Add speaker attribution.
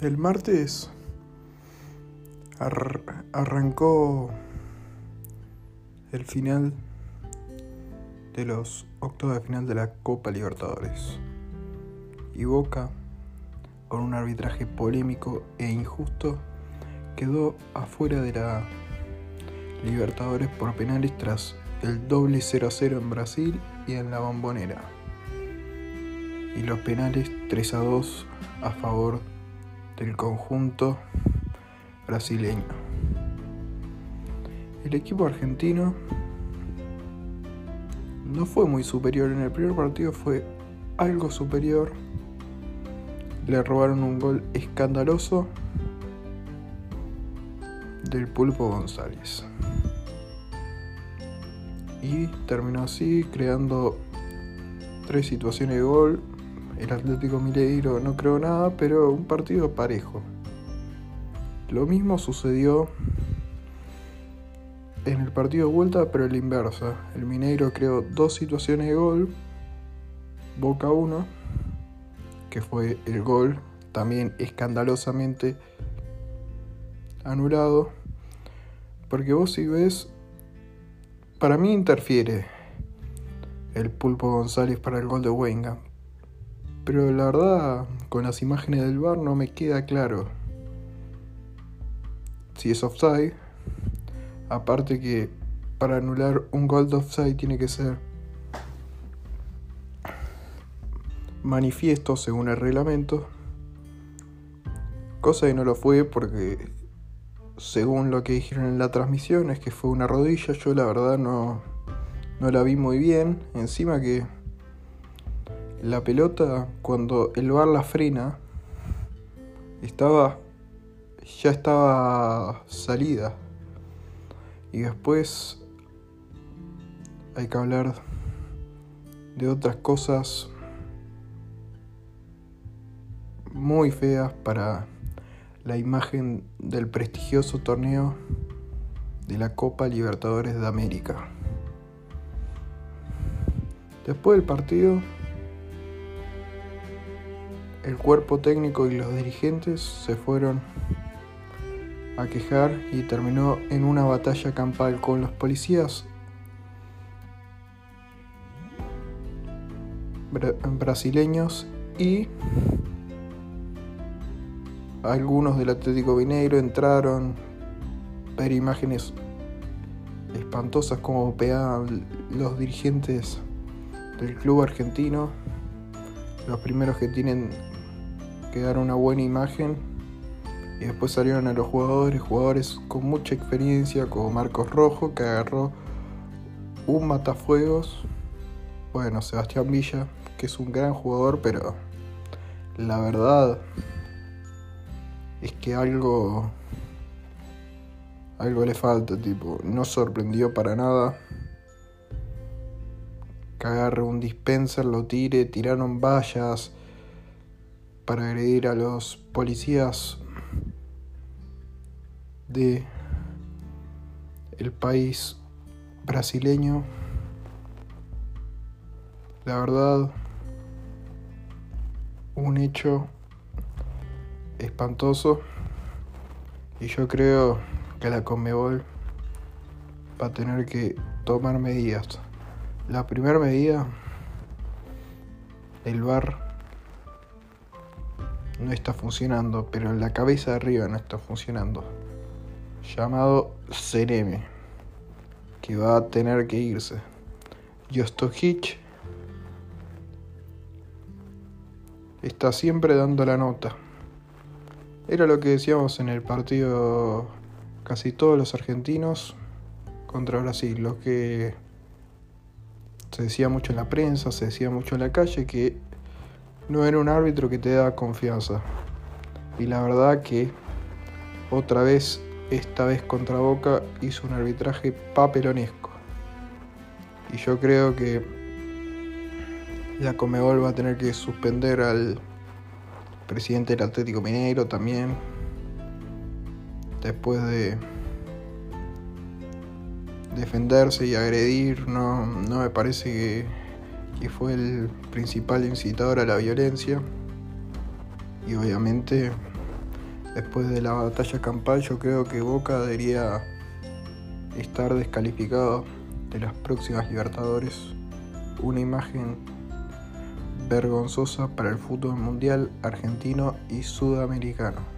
Speaker 1: El martes arrancó el final de los octavos de final de la Copa Libertadores. Y Boca, con un arbitraje polémico e injusto, quedó afuera de la Libertadores por penales tras el doble 0 a 0 en Brasil y en la Bombonera. Y los penales 3 a 2 a favor de del conjunto brasileño. El equipo argentino no fue muy superior en el primer partido, fue algo superior. Le robaron un gol escandaloso del Pulpo González. Y terminó así, creando tres situaciones de gol, el Atlético Mineiro no creo nada, pero un partido parejo. Lo mismo sucedió en el partido de vuelta, pero el inversa. El Mineiro creó dos situaciones de gol, Boca 1, que fue el gol también escandalosamente anulado. Porque vos si ves, para mí interfiere el Pulpo González para el gol de Wenga. Pero la verdad, con las imágenes del bar no me queda claro si es offside. Aparte que para anular un gol de offside tiene que ser manifiesto según el reglamento. Cosa que no lo fue porque según lo que dijeron en la transmisión es que fue una rodilla. Yo la verdad no, no la vi muy bien. Encima que la pelota, cuando el bar la frena, estaba. ya estaba salida. Y después hay que hablar de otras cosas muy feas para la imagen del prestigioso torneo de la Copa Libertadores de América. Después del partido el cuerpo técnico y los dirigentes se fueron a quejar y terminó en una batalla campal con los policías. Brasileños y algunos del Atlético Mineiro entraron ver imágenes espantosas como pegaban los dirigentes del club argentino, los primeros que tienen que dar una buena imagen. Y después salieron a los jugadores, jugadores con mucha experiencia, como Marcos Rojo, que agarró un matafuegos. Bueno, Sebastián Villa, que es un gran jugador, pero la verdad es que algo algo le falta, tipo, no sorprendió para nada. Que agarre un dispenser, lo tire, tiraron vallas, para agredir a los policías de el país brasileño. La verdad, un hecho espantoso y yo creo que la Conmebol va a tener que tomar medidas. La primera medida, el bar no está funcionando, pero en la cabeza de arriba no está funcionando. Llamado Cereme, que va a tener que irse. Hitch está siempre dando la nota. Era lo que decíamos en el partido casi todos los argentinos contra Brasil, lo que se decía mucho en la prensa, se decía mucho en la calle, que no era un árbitro que te da confianza. Y la verdad que otra vez, esta vez contra Boca, hizo un arbitraje papelonesco. Y yo creo que la Comebol va a tener que suspender al presidente del Atlético Mineiro también. Después de defenderse y agredir, no, no me parece que que fue el principal incitador a la violencia y obviamente Después de la batalla campal yo creo que Boca debería estar descalificado de las próximas Libertadores. Una imagen vergonzosa para el fútbol mundial argentino y sudamericano.